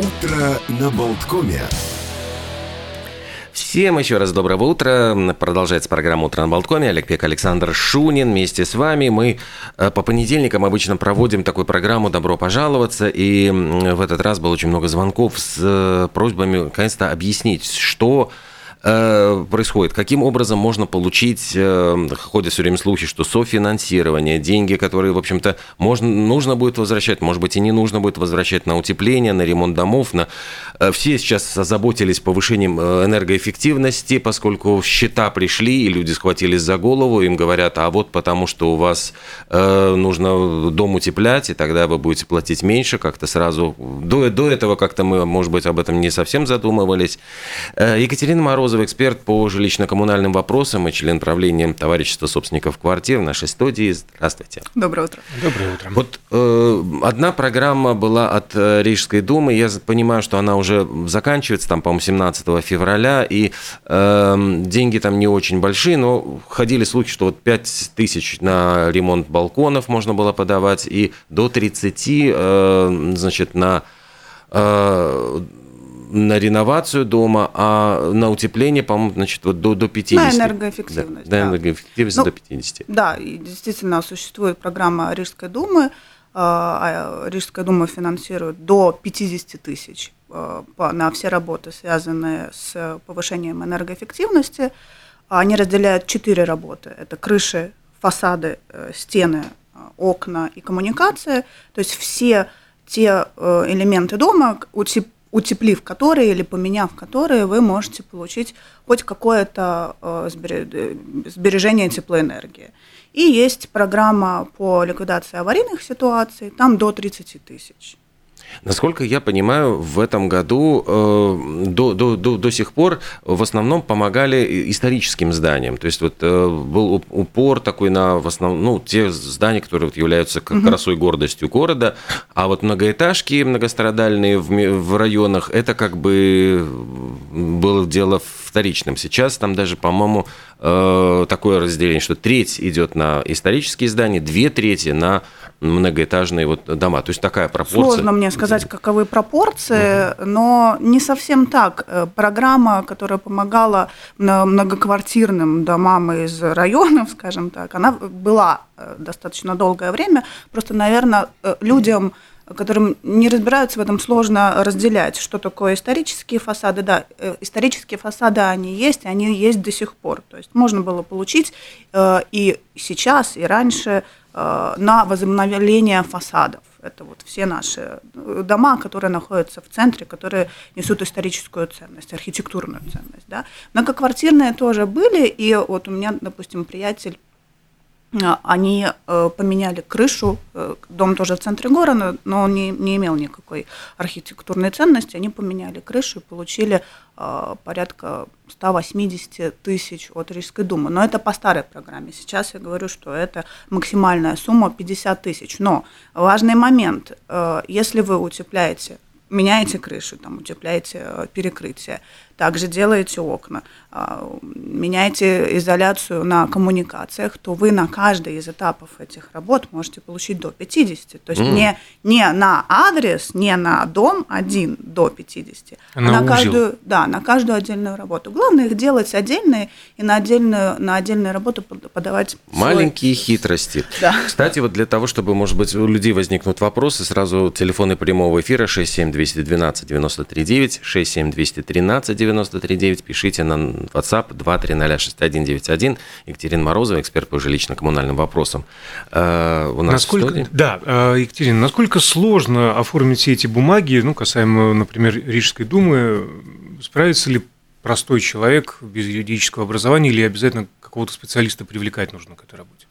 Утро на Болткоме. Всем еще раз доброго утра. Продолжается программа «Утро на Болткоме». Олег Пек, Александр Шунин. Вместе с вами мы э, по понедельникам обычно проводим такую программу «Добро пожаловаться». И в этот раз было очень много звонков с э, просьбами, наконец-то, объяснить, что Э, происходит? Каким образом можно получить, э, ходят все время слухи, что софинансирование, деньги, которые, в общем-то, можно, нужно будет возвращать, может быть, и не нужно будет возвращать на утепление, на ремонт домов. На... Э, все сейчас озаботились повышением энергоэффективности, поскольку счета пришли, и люди схватились за голову, им говорят, а вот потому что у вас нужно дом утеплять, и тогда вы будете платить меньше, как-то сразу. До, до этого как-то мы, может быть, об этом не совсем задумывались. Екатерина Мороз Морозова, эксперт по жилищно-коммунальным вопросам и член правления товарищества собственников квартир в нашей студии. Здравствуйте. Доброе утро. Доброе утро. Вот э, одна программа была от э, Рижской думы. Я понимаю, что она уже заканчивается, там, по-моему, 17 февраля, и э, деньги там не очень большие, но ходили слухи, что вот 5 тысяч на ремонт балконов можно было подавать, и до 30, э, значит, на э, на реновацию дома, а на утепление, по-моему, значит, вот до, до 50. На энергоэффективность. Да, да. энергоэффективность ну, до 50. Да, и действительно существует программа Рижской думы. А, а Рижская дума финансирует до 50 тысяч а, на все работы, связанные с повышением энергоэффективности. Они разделяют четыре работы. Это крыши, фасады, э, стены, окна и коммуникация. То есть все те э, элементы дома, утеплив которые или поменяв которые, вы можете получить хоть какое-то э, сбережение теплоэнергии. И есть программа по ликвидации аварийных ситуаций, там до 30 тысяч. Насколько я понимаю, в этом году э, до, до, до, до сих пор в основном помогали историческим зданиям. То есть вот э, был упор такой на в основном, ну, те здания, которые вот являются как красой гордостью города, а вот многоэтажки многострадальные в, в районах, это как бы было дело вторичным. Сейчас там даже, по-моему, э, такое разделение, что треть идет на исторические здания, две трети на многоэтажные вот дома. То есть такая пропорция. Сложно мне сказать, каковы пропорции, угу. но не совсем так. Э, программа, которая помогала многоквартирным домам из районов, скажем так, она была э, достаточно долгое время. Просто, наверное, э, людям которым не разбираются в этом, сложно разделять, что такое исторические фасады. Да, исторические фасады, они есть, они есть до сих пор. То есть можно было получить и сейчас, и раньше на возобновление фасадов. Это вот все наши э, дома, которые находятся в центре, которые несут историческую ценность, архитектурную ценность. Да. Многоквартирные тоже были, и вот у меня, допустим, приятель э, они поменяли крышу, дом тоже в центре города, но он не, не имел никакой архитектурной ценности, они поменяли крышу и получили порядка 180 тысяч от Рижской думы. Но это по старой программе. Сейчас я говорю, что это максимальная сумма 50 тысяч. Но важный момент, э, если вы утепляете меняете крышу, там, утепляете э, перекрытие, также делаете окна, а, меняете изоляцию на коммуникациях, то вы на каждый из этапов этих работ можете получить до 50. То есть mm. не, не на адрес, не на дом один до 50, а, на, каждую, да, на каждую отдельную работу. Главное их делать отдельные и на отдельную, на отдельную работу подавать Маленькие свой... хитрости. Да. Кстати, вот для того, чтобы, может быть, у людей возникнут вопросы, сразу телефоны прямого эфира 67212 939, 67213 939, пишите на WhatsApp 2306191. Екатерина Морозова, эксперт по жилищно-коммунальным вопросам. Э, у нас насколько, Да, э, Екатерина, насколько сложно оформить все эти бумаги, ну, касаемо, например, Рижской думы, справится ли простой человек без юридического образования или обязательно какого-то специалиста привлекать нужно к этой работе?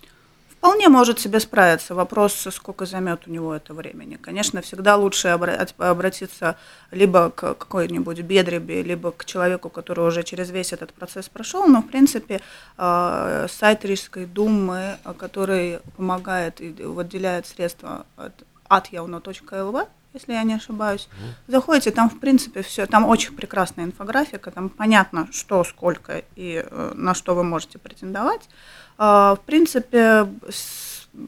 Вполне может себе справиться. Вопрос, сколько займет у него это времени. Конечно, всегда лучше обратиться либо к какой-нибудь бедребе, либо к человеку, который уже через весь этот процесс прошел. Но, в принципе, э, сайт Рижской думы, который помогает и выделяет средства от atjauno.lv, если я не ошибаюсь. Заходите, там, в принципе, все, там очень прекрасная инфографика, там понятно, что, сколько и э, на что вы можете претендовать. А, в принципе,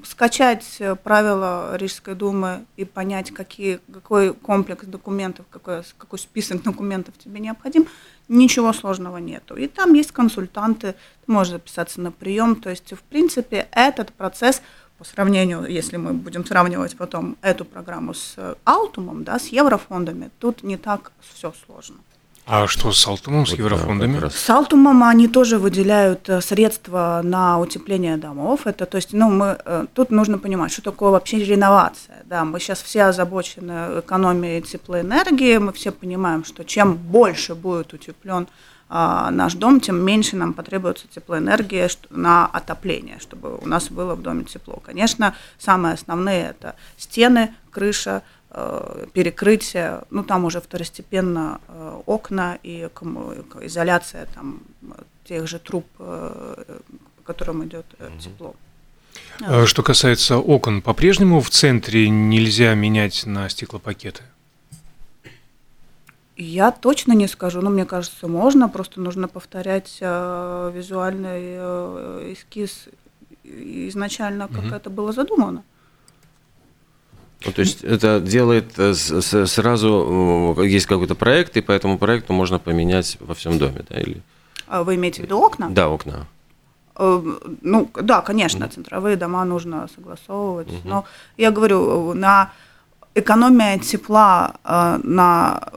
скачать правила Рижской думы и понять, какие, какой комплекс документов, какой, какой список документов тебе необходим, ничего сложного нету. И там есть консультанты, ты можешь записаться на прием. То есть, в принципе, этот процесс по сравнению, если мы будем сравнивать потом эту программу с Алтумом, да, с еврофондами, тут не так все сложно. А что с Алтумом, с вот, еврофондами? Да, с Алтумом они тоже выделяют э, средства на утепление домов. Это, то есть, ну, мы, э, тут нужно понимать, что такое вообще реновация. Да, мы сейчас все озабочены экономией теплоэнергии, мы все понимаем, что чем больше будет утеплен наш дом, тем меньше нам потребуется теплоэнергия на отопление, чтобы у нас было в доме тепло. Конечно, самые основные это стены, крыша, Э, перекрытие, ну там уже второстепенно э, окна и изоляция там тех же труб, э, по которым идет тепло. Что касается окон, по-прежнему в центре нельзя менять на стеклопакеты? Я точно не скажу, но мне кажется, можно, просто нужно повторять э, визуальный э, эскиз изначально, как угу. это было задумано. Ну, то есть это делает э, сразу, есть какой-то проект, и по этому проекту можно поменять во всем доме, да, или? А вы имеете в виду окна? Да, окна. Э, ну, да, конечно, центровые дома нужно согласовывать. Угу. Но я говорю, на экономия тепла э, на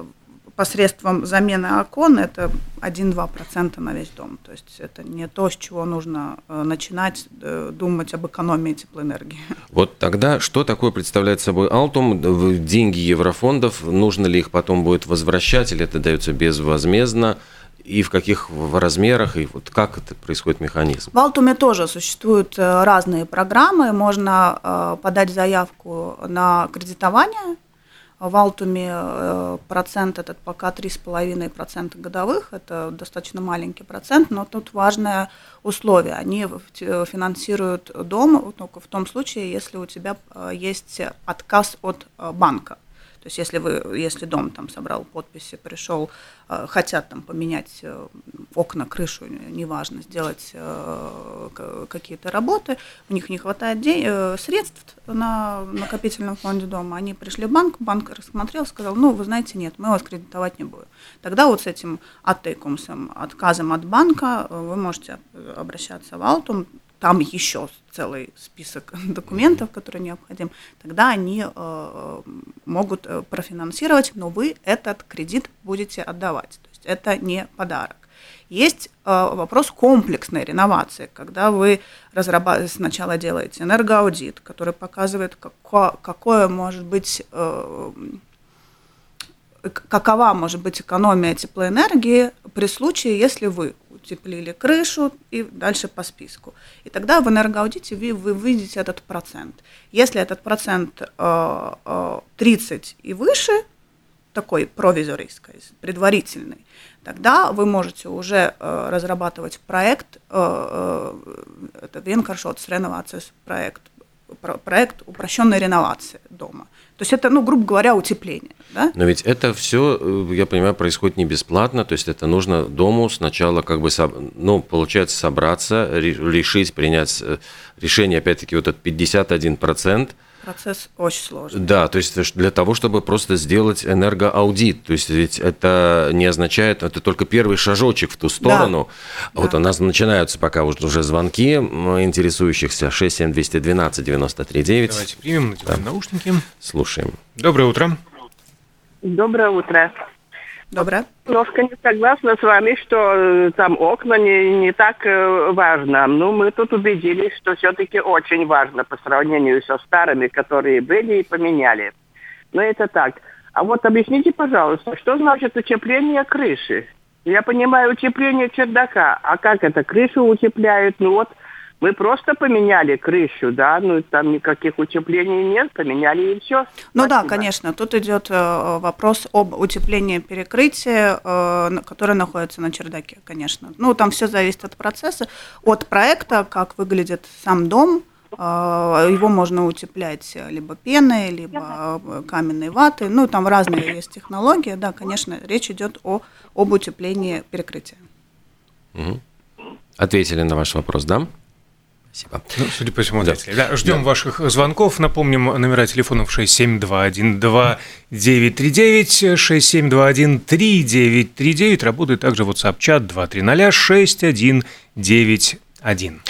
посредством замены окон это 1-2% на весь дом. То есть это не то, с чего нужно э, начинать э, думать об экономии теплоэнергии. Вот тогда что такое представляет собой Алтум? Деньги еврофондов, нужно ли их потом будет возвращать, или это дается безвозмездно? и в каких размерах, и вот как это происходит механизм? В Алтуме тоже существуют э, разные программы. Можно подать заявку на кредитование в Алтуме э, процент этот пока 3,5% годовых, это достаточно маленький процент, но тут важное условие. Они финансируют дом только в том случае, если у тебя э, есть отказ от э, банка. То есть если, вы, если дом там собрал подписи, пришел, э, хотят там поменять э, окна, крышу, неважно, сделать э, какие-то работы, у них не хватает день, средств на накопительном фонде дома, они пришли в банк, банк рассмотрел, сказал, ну, вы знаете, нет, мы вас кредитовать не будем. Тогда вот с этим оттейкумсом, отказом от банка вы можете обращаться в Алтум, там еще целый список документов, которые необходим, тогда они э, могут э, профинансировать, но вы этот кредит будете отдавать. То есть это не подарок. Есть э, вопрос комплексной реновации, когда вы разрабатываете, сначала делаете энергоаудит, который показывает, како, какое может быть э, какова может быть экономия теплоэнергии при случае, если вы утеплили крышу и дальше по списку. И тогда в энергоаудите вы, вы видите этот процент. Если этот процент э, э, 30 и выше, такой провизорийский, предварительный, тогда вы можете уже э, разрабатывать проект, э, э, это Венкаршотс реновациес проект, проект упрощенной реновации дома. То есть это, ну, грубо говоря, утепление. Да? Но ведь это все, э, я понимаю, происходит не бесплатно, то есть это нужно дому сначала как бы, ну, получается, собраться, решить, принять э, решение, опять-таки, вот этот 51%, Процесс очень сложный. Да, то есть для того, чтобы просто сделать энергоаудит, то есть ведь это не означает, это только первый шажочек в ту сторону. Да. Вот да. у нас начинаются пока уже звонки интересующихся 67212 93 9. Давайте примем, надеваем да. наушники. Слушаем. Доброе утро. Доброе утро. Доброе. Немножко не согласна с вами, что э, там окна не, не так э, важно. Ну, мы тут убедились, что все-таки очень важно по сравнению со старыми, которые были и поменяли. Но это так. А вот объясните, пожалуйста, что значит утепление крыши? Я понимаю утепление чердака, а как это крышу утепляют? Ну вот мы просто поменяли крышу, да, ну там никаких утеплений нет, поменяли и все. Ну Спасибо. да, конечно, тут идет э, вопрос об утеплении перекрытия, э, которое находится на чердаке, конечно. Ну там все зависит от процесса, от проекта, как выглядит сам дом, э, его можно утеплять либо пеной, либо каменной ватой. Ну, там разные есть технологии. Да, конечно, речь идет о, об утеплении перекрытия. Угу. Ответили на ваш вопрос, да? Спасибо. Ну, судя по всему, да. Да, ждем да. ваших звонков. Напомним, номера телефонов 67212939, 67213939. Работает также WhatsApp-чат 2306191.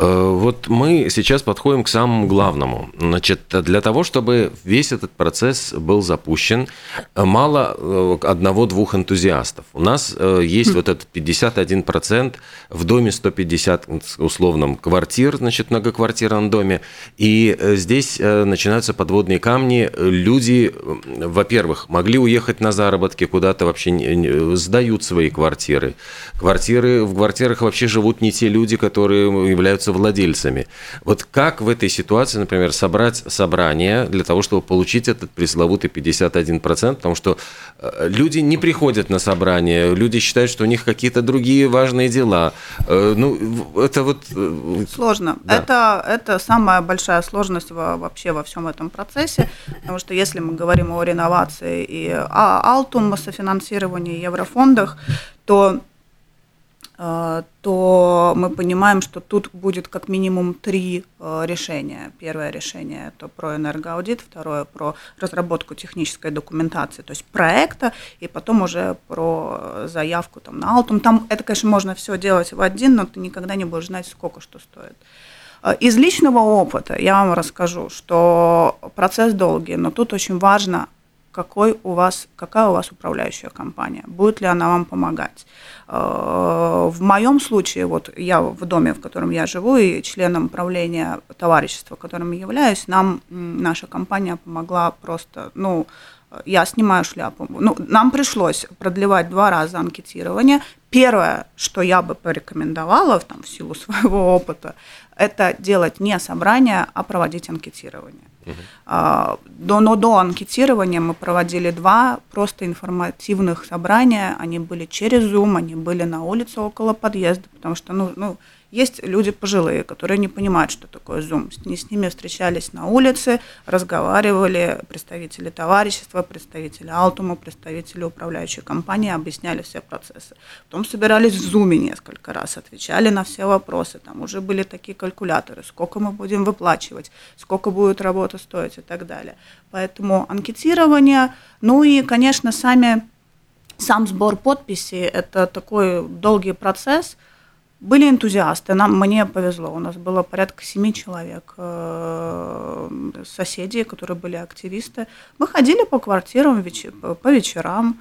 Э, вот мы сейчас подходим к самому главному. Значит, для того, чтобы весь этот процесс был запущен, мало э, одного-двух энтузиастов. У нас э, есть вот этот 51% в доме 150 условном квартир, значит, многоквартирном доме. И здесь начинаются подводные камни. Люди, во-первых, могли уехать на заработки куда-то, вообще сдают свои квартиры. Квартиры, в квартирах вообще живут не те люди, которые являются владельцами. Вот как в этой ситуации, например, собрать собрание для того, чтобы получить этот пресловутый 51%, потому что э, люди не приходят на собрание, люди считают, что у них какие-то другие важные дела. Э, ну, это вот... Э, Сложно. Да. Это, это самая большая сложность вообще во всем этом процессе, потому что если мы говорим о реновации и о Алтум, софинансировании, еврофондах, то то мы понимаем, что тут будет как минимум три э, решения. Первое решение – это про энергоаудит, второе – про разработку технической документации, то есть проекта, и потом уже про заявку там, на Алтум. Там это, конечно, можно все делать в один, но ты никогда не будешь знать, сколько что стоит. Э, из личного опыта я вам расскажу, что процесс долгий, но тут очень важно какой у вас, какая у вас управляющая компания, будет ли она вам помогать. Э, в моем случае, вот я в доме, в котором я живу, и членом правления товарищества, которым я являюсь, нам наша компания помогла просто, ну, я снимаю шляпу. Ну, нам пришлось продлевать два раза анкетирование. Первое, что я бы порекомендовала там, в силу своего опыта, это делать не собрание, а проводить анкетирование. Uh-huh. До, но до анкетирования мы проводили два просто информативных собрания. Они были через Zoom, они были на улице около подъезда, потому что ну, ну, есть люди пожилые, которые не понимают, что такое Zoom. С ними встречались на улице, разговаривали представители товарищества, представители Алтума, представители управляющей компании, объясняли все процессы. Потом собирались в Zoom несколько раз, отвечали на все вопросы. Там уже были такие калькуляторы, сколько мы будем выплачивать, сколько будет работа стоить и так далее. Поэтому анкетирование, ну и, конечно, сами сам сбор подписей – это такой долгий процесс – были энтузиасты, нам, мне повезло, у нас было порядка семи человек, э, соседей, которые были активисты. Мы ходили по квартирам по вечерам,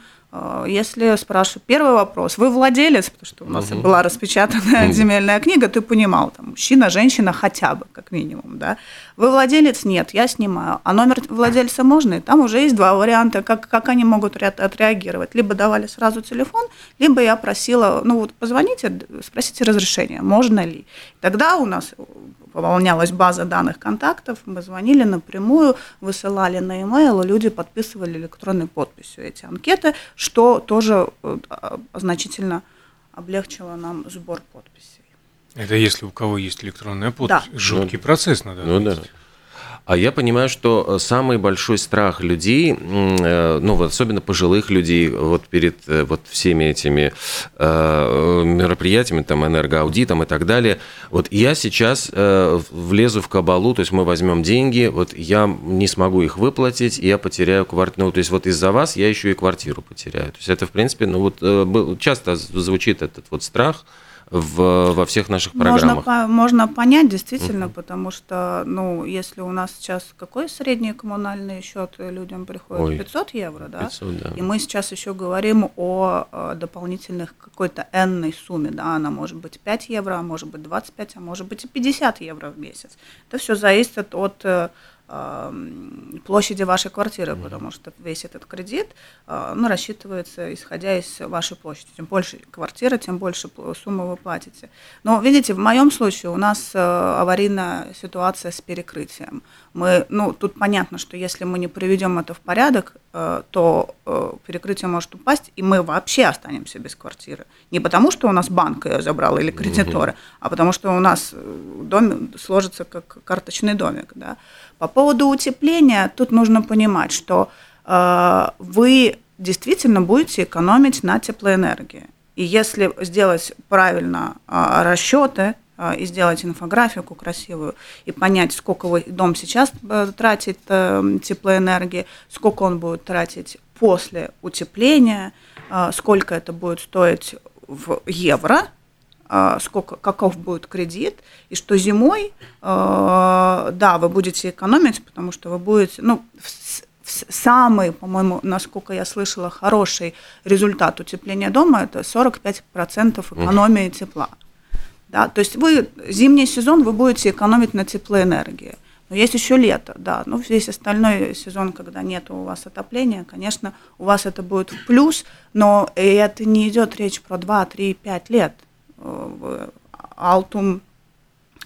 если спрашивают, первый вопрос, вы владелец, потому что у нас угу. была распечатанная угу. земельная книга, ты понимал, там, мужчина, женщина хотя бы, как минимум, да. Вы владелец? Нет, я снимаю. А номер владельца можно? И там уже есть два варианта, как, как они могут отреагировать. Либо давали сразу телефон, либо я просила, ну вот позвоните, спросите разрешение, можно ли. Тогда у нас пополнялась база данных контактов, мы звонили напрямую, высылали на e-mail, люди подписывали электронной подписью эти анкеты, что тоже э, значительно облегчило нам сбор подписей. Это если у кого есть электронная подпись. Да. Жуткий ну, процесс надо. Ну да. А я понимаю, что э, самый большой страх людей, э, ну особенно пожилых людей, вот перед э, вот всеми этими мероприятиями, там энергоаудитом и так далее, вот я сейчас влезу в кабалу, то есть мы возьмем деньги, вот я не смогу их выплатить, я потеряю квартиру, ну то есть вот из-за вас я еще и квартиру потеряю. То есть это в принципе, ну вот часто звучит этот вот страх, в, во всех наших программах. Можно, можно понять, действительно, uh-huh. потому что, ну, если у нас сейчас какой средний коммунальный счет людям приходит? Ой, 500 евро, да? 500, да? И мы сейчас еще говорим о э, дополнительных какой-то энной сумме, да, она может быть 5 евро, а может быть 25, а может быть и 50 евро в месяц. Это все зависит от э, площади вашей квартиры, потому что весь этот кредит а, ну, рассчитывается исходя из вашей площади. Чем больше квартира, тем больше суммы вы платите. Но видите, в моем случае у нас э, аварийная ситуация с перекрытием. Мы, ну, тут понятно, что если мы не приведем это в порядок, э, то э, перекрытие может упасть, и мы вообще останемся без квартиры. Не потому, что у нас банк ее забрал или кредиторы, а потому что у нас дом сложится как карточный домик. Да? По поводу утепления, тут нужно понимать, что э, вы действительно будете экономить на теплоэнергии. И если сделать правильно э, расчеты, и сделать инфографику красивую, и понять, сколько вы, дом сейчас тратит теплоэнергии, сколько он будет тратить после утепления, сколько это будет стоить в евро, сколько, каков будет кредит, и что зимой, да, вы будете экономить, потому что вы будете, ну, самый, по-моему, насколько я слышала, хороший результат утепления дома – это 45% экономии тепла. Да, то есть вы зимний сезон вы будете экономить на теплоэнергии. Но есть еще лето, да. Ну, весь остальной сезон, когда нет у вас отопления, конечно, у вас это будет в плюс, но это не идет речь про 2, 3, 5 лет. Алтум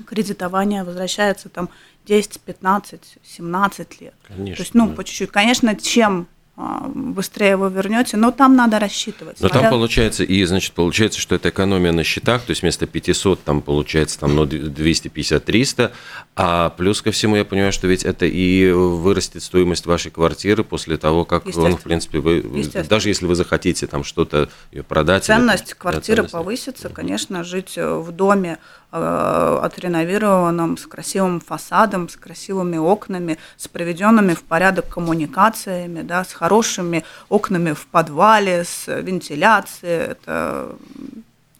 кредитование возвращается там 10, 15, 17 лет. Конечно. То есть, ну, по чуть-чуть. Конечно, чем быстрее вы вернете, но там надо рассчитывать. Но там получается, и значит, получается, что это экономия на счетах, то есть вместо 500 там получается там, ну, 250-300, а плюс ко всему я понимаю, что ведь это и вырастет стоимость вашей квартиры после того, как, ну, в принципе, вы, даже если вы захотите там что-то продать. Ценность или, квартиры да, ценность. повысится, конечно, жить в доме Э, отреновированном, с красивым фасадом, с красивыми окнами, с приведенными в порядок коммуникациями, да, с хорошими окнами в подвале, с вентиляцией. Это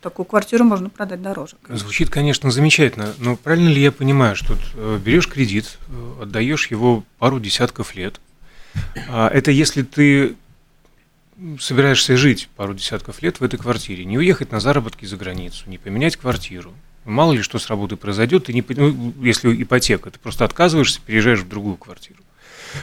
такую квартиру можно продать дороже. Звучит, конечно, замечательно, но правильно ли я понимаю, что э, берешь кредит, э, отдаешь его пару десятков лет, а это если ты собираешься жить пару десятков лет в этой квартире, не уехать на заработки за границу, не поменять квартиру, Мало ли что с работой произойдет, ты не, ну, если ипотека, ты просто отказываешься, переезжаешь в другую квартиру.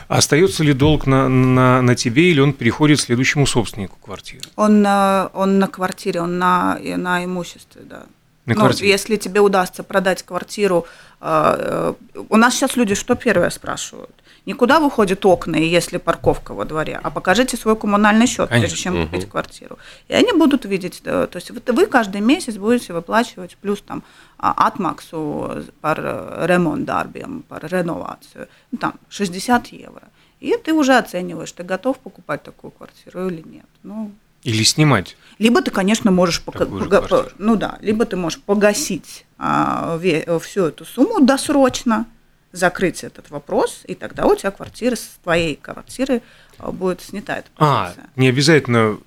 Остается ли долг на, на, на тебе или он переходит следующему собственнику квартиры? Он, на, он на квартире, он на, на имуществе, да. На ну, квартире. Если тебе удастся продать квартиру, э, э, у нас сейчас люди что первое спрашивают? Никуда выходят окна, если парковка во дворе, а покажите свой коммунальный счет, Конечно. прежде чем купить угу. квартиру. И они будут видеть, то есть вы каждый месяц будете выплачивать плюс там atmaksu par ремонт-дарбием, par реновацию, ну, там 60 евро. И ты уже оцениваешь, ты готов покупать такую квартиру или нет. Ну, или снимать. Либо ты, конечно, можешь пога- пога- ну да, либо ты можешь погасить а, всю эту сумму досрочно, закрыть этот вопрос, и тогда у тебя квартира с твоей квартиры а, будет снята эта А, не обязательно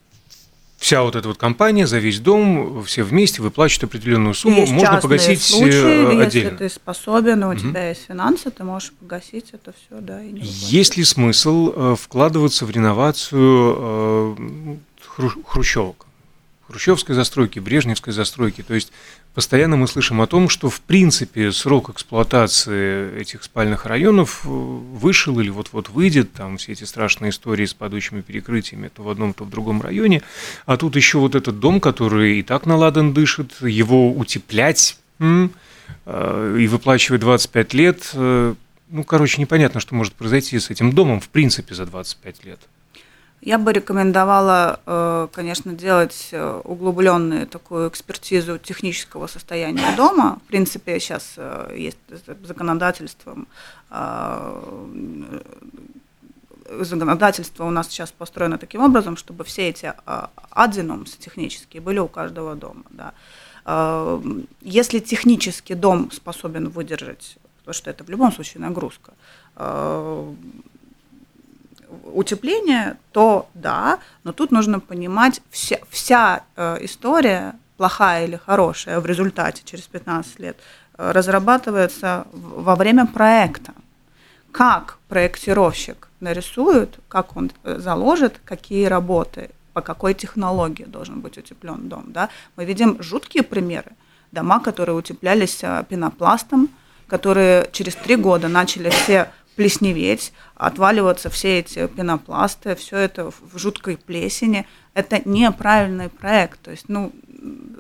вся вот эта вот компания за весь дом, все вместе выплачивают определенную сумму, есть можно погасить э, случаи, отдельно. Если ты способен, у угу. тебя есть финансы, ты можешь погасить это все, да. И не есть ли смысл э, вкладываться в реновацию э, хрущевок? хрущевской застройки, брежневской застройки. То есть постоянно мы слышим о том, что в принципе срок эксплуатации этих спальных районов э, вышел или вот-вот выйдет, там все эти страшные истории с падающими перекрытиями то в одном, то в другом районе, а тут еще вот этот дом, который и так наладан дышит, его утеплять э, и выплачивать 25 лет, э, ну, короче, непонятно, что может произойти с этим домом в принципе за 25 лет. Я бы рекомендовала, э, конечно, делать э, углубленную такую экспертизу технического состояния дома. В принципе, сейчас э, есть законодательством законодательство у нас сейчас построено таким образом, чтобы все эти адзинумсы технические были у каждого дома. Да. Если технически дом способен выдержать, потому что это в любом случае нагрузка, утепление, то да, но тут нужно понимать, вся, вся э, история, плохая или хорошая, в результате через 15 лет, э, разрабатывается во время проекта. Как проектировщик нарисует, как он э, заложит, какие работы, по какой технологии должен быть утеплен дом. Да? Мы видим жуткие примеры. Дома, которые утеплялись пенопластом, которые через три года начали все плесневеть, отваливаться все эти пенопласты, все это в жуткой плесени. Это неправильный проект. То есть, ну,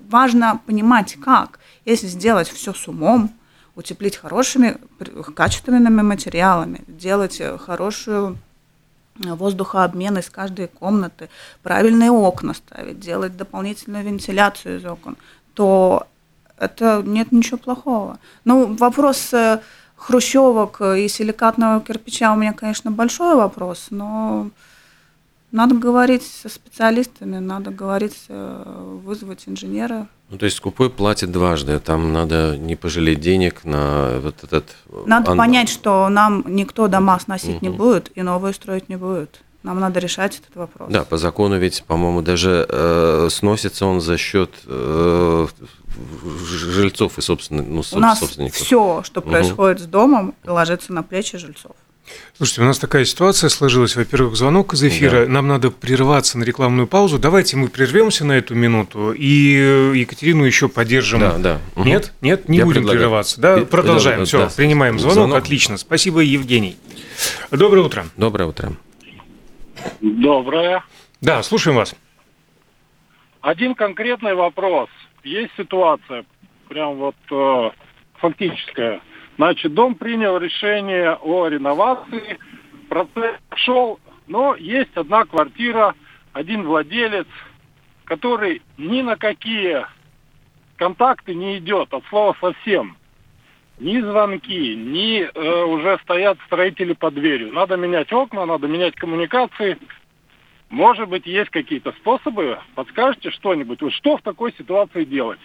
важно понимать, как. Если сделать все с умом, утеплить хорошими, качественными материалами, делать хорошую воздухообмен из каждой комнаты, правильные окна ставить, делать дополнительную вентиляцию из окон, то это нет ничего плохого. Ну, вопрос э, хрущевок и силикатного кирпича у меня, конечно, большой вопрос, но Надо говорить со специалистами, надо говорить, э, вызвать инженера. Ну, то есть скупой платит дважды, там надо не пожалеть денег на вот этот... Надо ан... понять, что нам никто дома сносить угу. не будет и новые строить не будет. Нам надо решать этот вопрос. Да, по закону ведь, по-моему, даже э, сносится он за счет э, жильцов и собственных, ну, У нас все, что происходит угу. с домом, ложится на плечи жильцов. Слушайте, у нас такая ситуация сложилась. Во-первых, звонок из эфира. Да. Нам надо прерваться на рекламную паузу. Давайте мы прервемся на эту минуту и э, Екатерину еще поддержим. Да, да. Угу. Нет, нет, не Я будем предлагаю. прерываться. Да, продолжаем. Да, Все, да. принимаем звонок. звонок. Отлично. Спасибо, Евгений. Доброе утро. Доброе утро. Доброе. Да, слушаем вас. Один конкретный вопрос. Есть ситуация, прям вот э, фактическая Значит, дом принял решение о реновации, процесс шел, но есть одна квартира, один владелец, который ни на какие контакты не идет, от слова совсем. Ни звонки, ни э, уже стоят строители под дверью. Надо менять окна, надо менять коммуникации. Может быть, есть какие-то способы? Подскажете что-нибудь? Вот что в такой ситуации делать?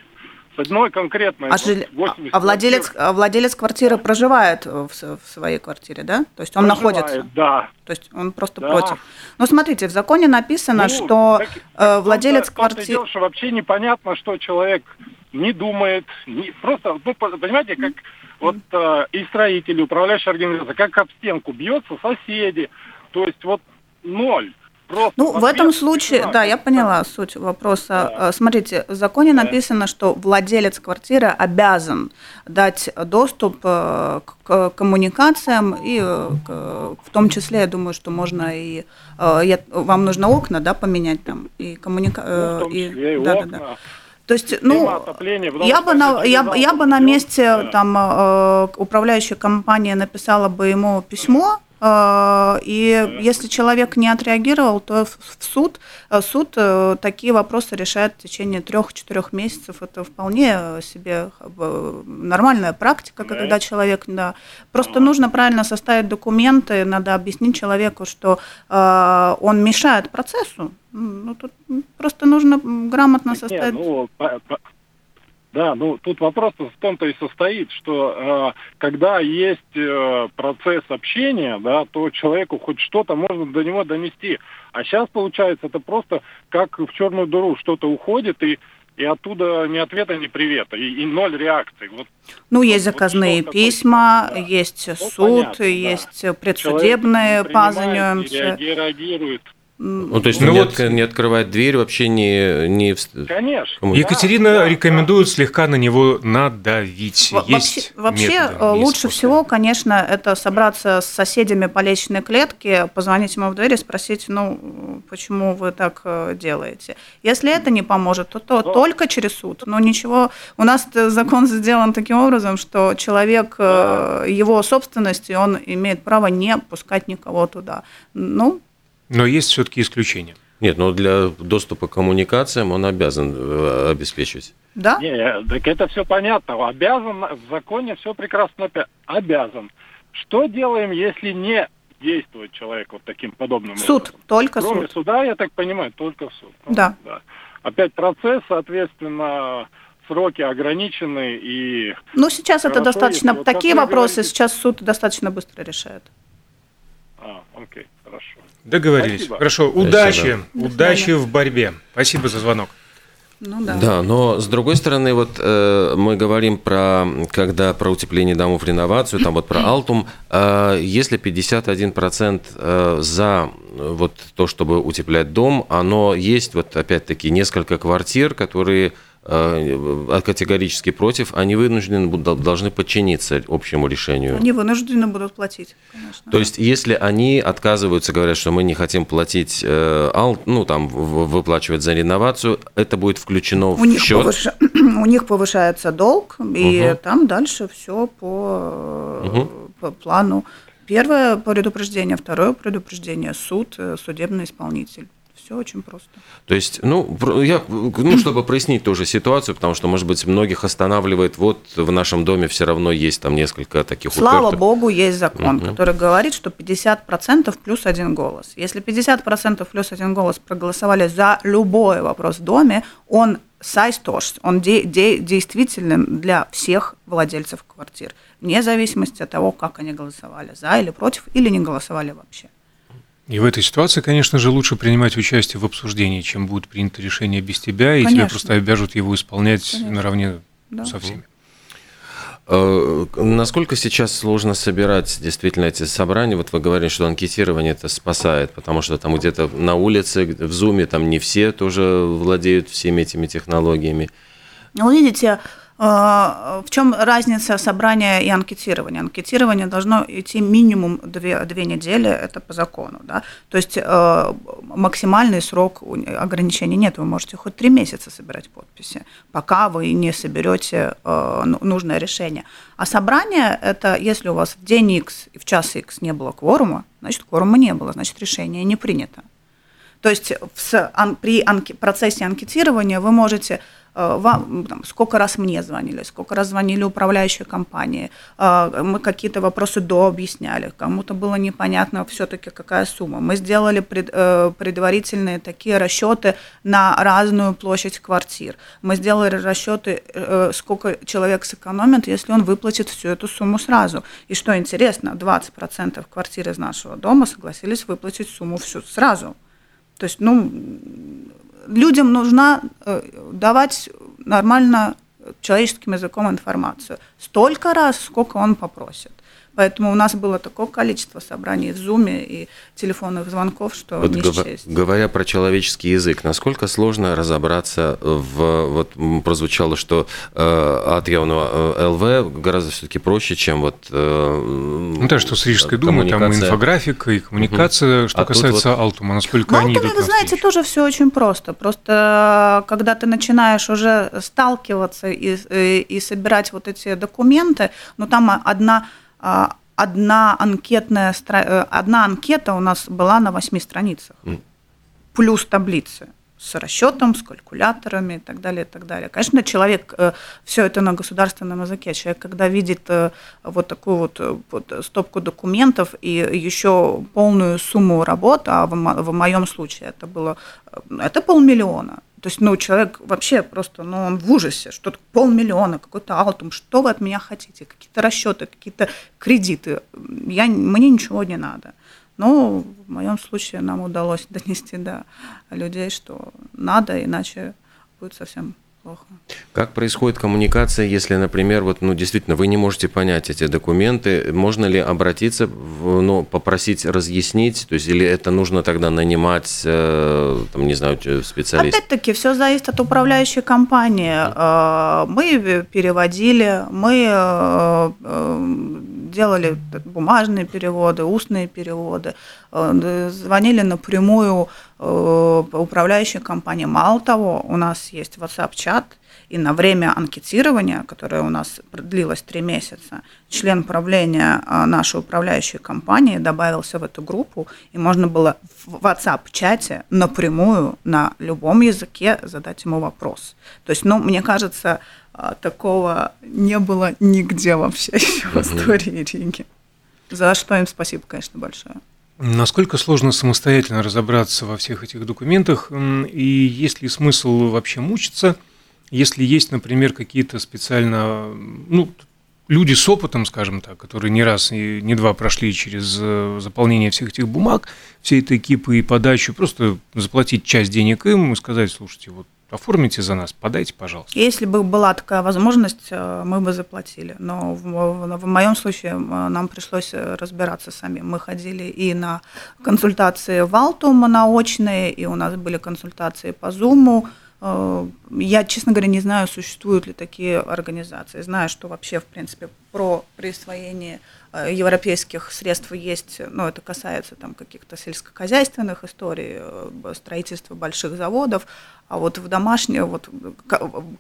одной конкретной. А, жил... а, владелец, а владелец квартиры проживает в, в своей квартире, да? То есть он проживает, находится? Да. То есть он просто да. против. Ну, смотрите, в законе написано, ну, что так, э, владелец квартиры... вообще непонятно, что человек не думает, не, просто, ну, понимаете, как вот э, и строители, управляющая организация, как об стенку бьется соседи, то есть вот ноль. Просто ну, в этом случае, да, я поняла суть вопроса. Да. Э, смотрите, в законе да. написано, что владелец квартиры обязан дать доступ э, к коммуникациям, и э, в том числе, я думаю, что можно и... Вам нужно окна, да, поменять там, и коммуникацию... Ну, и, и да, окна. да, да. То есть, ну, я бы, на, я, я бы на месте там управляющей компании написала бы ему письмо, Э, и если человек не отреагировал, то в суд, э, суд э, такие вопросы решает в течение трех-четырех месяцев. Это вполне себе нормальная практика, когда человек... Да, просто нужно правильно составить документы, надо объяснить человеку, что он мешает процессу. Ну, тут просто нужно грамотно составить... Нет, ну, да, ну тут вопрос в том-то и состоит, что э, когда есть э, процесс общения, да, то человеку хоть что-то можно до него донести. А сейчас получается это просто как в черную дыру что-то уходит и и оттуда ни ответа, ни привета, и, и ноль реакции. Вот, ну, есть заказные вот письма, да. есть ну, суд, понятно, есть да. предсудебные по занимаемся. Реагирует ну, то есть ну, не, вот... от, не открывать дверь вообще не... не... Конечно. Екатерина да, рекомендует да. слегка на него надавить. Во- Есть вообще методы, э, лучше есть всего, конечно, это собраться с соседями по лестничной клетке, позвонить ему в дверь и спросить, ну, почему вы так э, делаете. Если это не поможет, то, то только через суд. Но ничего, у нас закон сделан таким образом, что человек, э, его собственности, он имеет право не пускать никого туда. Ну, но есть все-таки исключения. Нет, но для доступа к коммуникациям он обязан э, обеспечивать. Да? Не, так это все понятно. Обязан, в законе все прекрасно обязан. Что делаем, если не действует человек вот таким подобным суд, образом? только Кроме суд. суда, я так понимаю, только суд. Да. да. Опять процесс, соответственно, сроки ограничены и... Ну, сейчас это достаточно... Вот такие вопросы говорите... сейчас суд достаточно быстро решает. А, окей, хорошо. Договорились. Спасибо. Хорошо, удачи, Спасибо. удачи в борьбе. Спасибо за звонок. Ну, да. да, но с другой стороны, вот э, мы говорим про, когда про утепление домов, реновацию, там вот про Алтум, э, если 51% э, за вот то, чтобы утеплять дом, оно есть вот опять-таки несколько квартир, которые Э, категорически против, они вынуждены должны подчиниться общему решению. Они вынуждены будут платить, конечно. То есть, если они отказываются, говорят, что мы не хотим платить, э, ну, там, выплачивать за реновацию, это будет включено у в них счет? Повыш... У них повышается долг, и угу. там дальше все по, угу. по плану. Первое предупреждение, второе предупреждение, суд, судебный исполнитель Все очень просто. То есть, ну, я, ну, чтобы прояснить тоже ситуацию, потому что, может быть, многих останавливает, вот в нашем доме все равно есть там несколько таких Слава упертых... богу, есть закон, угу. который говорит, что 50% плюс один голос. Если 50% плюс один голос проголосовали за любой вопрос в доме, он сайстож, он де, де, действителен для всех владельцев квартир, вне зависимости от того, как они голосовали, за или против, или не голосовали вообще. И в этой ситуации, конечно же, лучше принимать участие в обсуждении, чем будет принято решение без тебя, и конечно. тебя просто обяжут его исполнять конечно. наравне да. со всеми. Э, насколько сейчас сложно собирать действительно эти собрания? Вот вы говорите, что анкетирование это спасает, потому что там где-то на улице, в Зуме, там не все тоже владеют всеми этими технологиями. Ну, видите, в чем разница собрания и анкетирования? Анкетирование должно идти минимум две, две недели, это по закону. Да? То есть э, максимальный срок ограничений нет, вы можете хоть три месяца собирать подписи, пока вы не соберете э, ну, нужное решение. А собрание – это если у вас в день X и в час X не было кворума, значит, кворума не было, значит, решение не принято. То есть в, при анке, процессе анкетирования вы можете вам, там, сколько раз мне звонили, сколько раз звонили управляющие компании, э, мы какие-то вопросы до объясняли, кому-то было непонятно все-таки какая сумма. Мы сделали пред, э, предварительные такие расчеты на разную площадь квартир. Мы сделали расчеты, сколько человек сэкономит, если он выплатит всю эту сумму сразу. И что интересно, 20% квартир из нашего дома согласились выплатить сумму всю сразу. То есть, ну, людям нужно э, давать нормально человеческим языком информацию. Столько раз, сколько он попросит. Поэтому у нас было такое количество собраний в Зуме и телефонных звонков, что вот не гов... счесть. Говоря про человеческий язык, насколько сложно разобраться в... Вот прозвучало, что э, от явного э, ЛВ гораздо все-таки проще, чем вот... Э, ну да, что с Рижской думой, там и инфографика, и коммуникация, угу. что а касается вот... Алтума, насколько ну, они идут вы знаете, тоже все очень просто. Просто э, когда ты начинаешь уже сталкиваться и, и, э, и собирать вот эти документы, ну там одна одна анкетная э, одна анкета у нас была на восьми страницах, плюс таблицы с расчетом, с калькуляторами и так далее, и так далее. Конечно, человек, э, все это на государственном языке, человек, когда видит э, вот такую вот, вот стопку документов и еще полную сумму работы, а в, в моем случае это было, это полмиллиона, то есть, ну, человек вообще просто, ну, он в ужасе, что полмиллиона, какой-то алтум, что вы от меня хотите, какие-то расчеты, какие-то кредиты, я, мне ничего не надо. Но в моем случае нам удалось донести до людей, что надо, иначе будет совсем плохо. Как происходит коммуникация, если, например, вот, ну, действительно, вы не можете понять эти документы, можно ли обратиться, в, ну, попросить разъяснить, то есть, или это нужно тогда нанимать, э, там, не знаю, специалиста? Опять-таки, все зависит от управляющей компании. Э, мы переводили, мы э, делали бумажные переводы, устные переводы, звонили напрямую управляющей компании. Мало того, у нас есть WhatsApp-чат, и на время анкетирования, которое у нас длилось три месяца, член правления а, нашей управляющей компании добавился в эту группу, и можно было в WhatsApp-чате напрямую на любом языке задать ему вопрос. То есть, ну, мне кажется, такого не было нигде вообще еще в истории Риги. За что им спасибо, конечно, большое. Насколько сложно самостоятельно разобраться во всех этих документах, и есть ли смысл вообще мучиться – если есть, например, какие-то специально, ну, люди с опытом, скажем так, которые не раз и не два прошли через э, заполнение всех этих бумаг, всей этой экипы и подачу, просто заплатить часть денег им и сказать, слушайте, вот оформите за нас, подайте, пожалуйста. Если бы была такая возможность, э, мы бы заплатили. Но в, в, в моем случае э, нам пришлось разбираться сами. Мы ходили и на консультации в Алтум на очные, и у нас были консультации по Зуму. Э, я, честно говоря, не знаю, существуют ли такие организации. Знаю, что вообще, в принципе, про присвоение э, европейских средств есть, ну, это касается там каких-то сельскохозяйственных историй, э, строительства больших заводов, а вот в домашнего, вот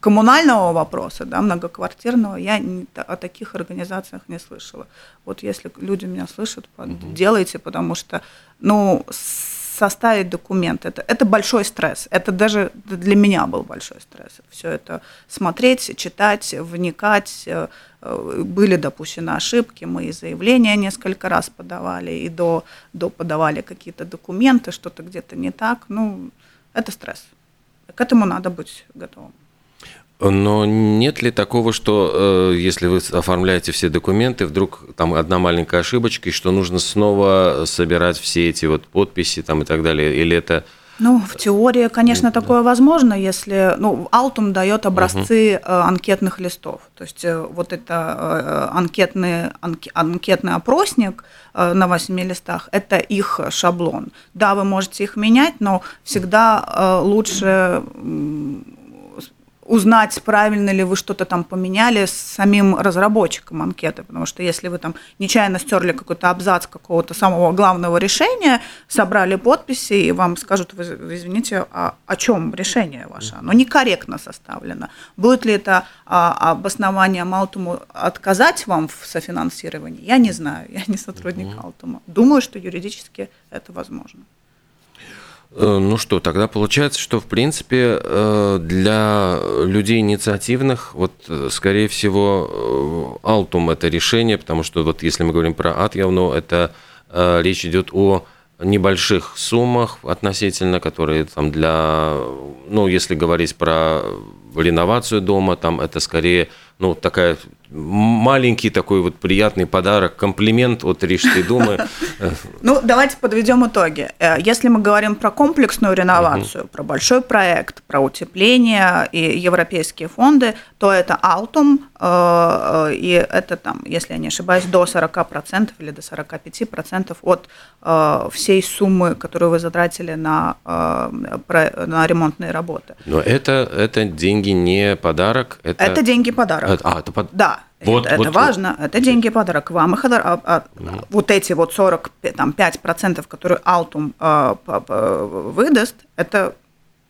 коммунального вопроса, да, многоквартирного, я не, о таких организациях не слышала. Вот если люди меня слышат, угу. делайте, потому что, ну, составить документ. Это, это большой стресс. Это даже для меня был большой стресс. Все это смотреть, читать, вникать. Э, были допущены ошибки, мы заявления несколько раз подавали, и до, до подавали какие-то документы, что-то где-то не так. Ну, это стресс. К этому надо быть готовым. Но нет ли такого, что э, если вы оформляете все документы, вдруг там одна маленькая ошибочка, и что нужно снова собирать все эти вот подписи там и так далее? Или это... Ну, в теории, конечно, такое возможно, если, ну, Алтум дает образцы угу. анкетных листов, то есть э, вот это анкетный, анкетный опросник на восьми листах, это их шаблон. Да, вы можете их менять, но всегда лучше узнать, правильно ли вы что-то там поменяли с самим разработчиком анкеты, потому что если вы там нечаянно стерли какой-то абзац какого-то самого главного решения, собрали подписи, и вам скажут, вы, извините, а о чем решение ваше? Оно некорректно составлено. Будет ли это а, обоснование Алтуму отказать вам в софинансировании? Я не знаю, я не сотрудник Алтума. Думаю, что юридически это возможно. Э, ну что, тогда получается, что в принципе э, для людей инициативных, вот э, скорее всего, Алтум это решение, потому что вот если мы говорим про Атьявну, это речь идет о небольших суммах относительно, которые там для, ну, если говорить про реновацию дома, там это скорее, ну, такая маленький такой вот приятный подарок, комплимент от Рижской думы. Ну, давайте подведем итоги. Э, если мы говорим про комплексную реновацию, про большой проект, про утепление и европейские фонды, то это Алтум, э, и это там, если я не ошибаюсь, до 40% или до 45% от э, всей суммы, которую вы затратили на, на ремонтные работы. Но это, это деньги не подарок? Это, это деньги подарок. А, это под... Да, вот, это, вот, это важно, вот. это деньги подарок вам. И а, а, mm. Вот эти вот 45%, которые Altum а, выдаст, это,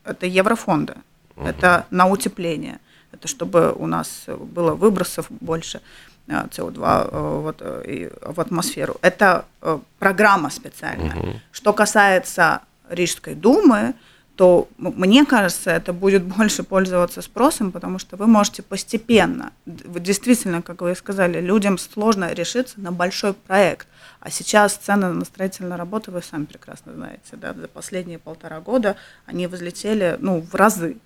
это еврофонды, mm. это на утепление, это чтобы у нас было выбросов больше СО2 а, вот, и, в атмосферу. Это э, программа специальная. Mm-hmm. Что касается Рижской думы, то мне кажется, это будет больше пользоваться спросом, потому что вы можете постепенно, действительно, как вы сказали, людям сложно решиться на большой проект. А сейчас цены на строительные работы, вы сами прекрасно знаете, да, за последние полтора года они возлетели ну, в разы.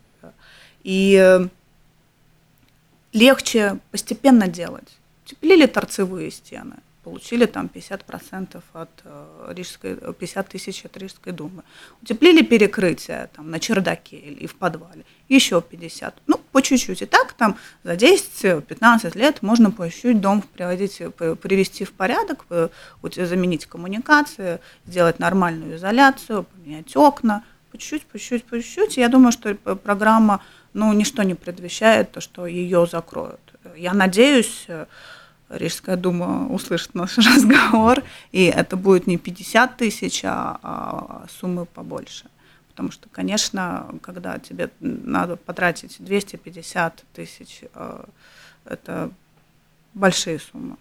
И э, легче постепенно делать. Теплили торцевые стены – получили там 50% от э, Рижской, 50 тысяч от Рижской думы. Утеплили перекрытие там на чердаке или в подвале, еще 50, ну, по чуть-чуть. И так там за 10-15 лет можно по чуть-чуть дом приводить, привести в порядок, заменить коммуникации, сделать нормальную изоляцию, поменять окна, по чуть-чуть, по чуть-чуть, по чуть-чуть. Я думаю, что программа, ну, ничто не предвещает то, что ее закроют. Я надеюсь, Рижская дума услышит наш разговор, и это будет не 50 тысяч, а, а суммы побольше. Потому что, конечно, когда тебе надо потратить 250 тысяч, э, это большие суммы.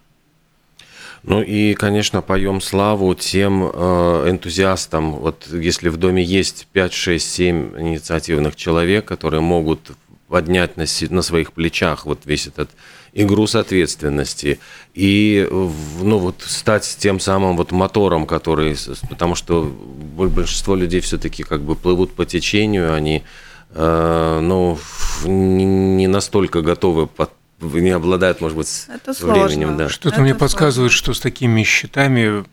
Ну и, конечно, поем славу тем э, энтузиастам. Вот если в доме есть 5, 6, 7 инициативных человек, которые могут поднять на, на своих плечах вот весь этот и груз ответственности, и ну, вот стать тем самым вот мотором, который, потому что большинство людей все-таки как бы плывут по течению, они э, ну, не настолько готовы под не обладают, может быть, Это временем. Да. Что-то мне сложно. подсказывает, что с такими счетами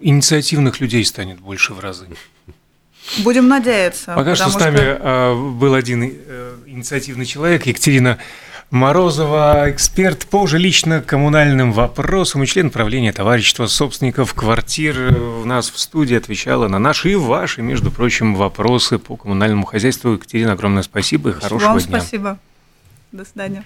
инициативных людей станет больше в разы. Будем надеяться. Пока что с нами что... А, был один э, инициативный человек, Екатерина Морозова, эксперт по жилищно-коммунальным вопросам и член правления товарищества собственников квартир. У нас в студии отвечала на наши и ваши, между прочим, вопросы по коммунальному хозяйству. Екатерина, огромное спасибо и хорошего Вам дня. спасибо. До свидания.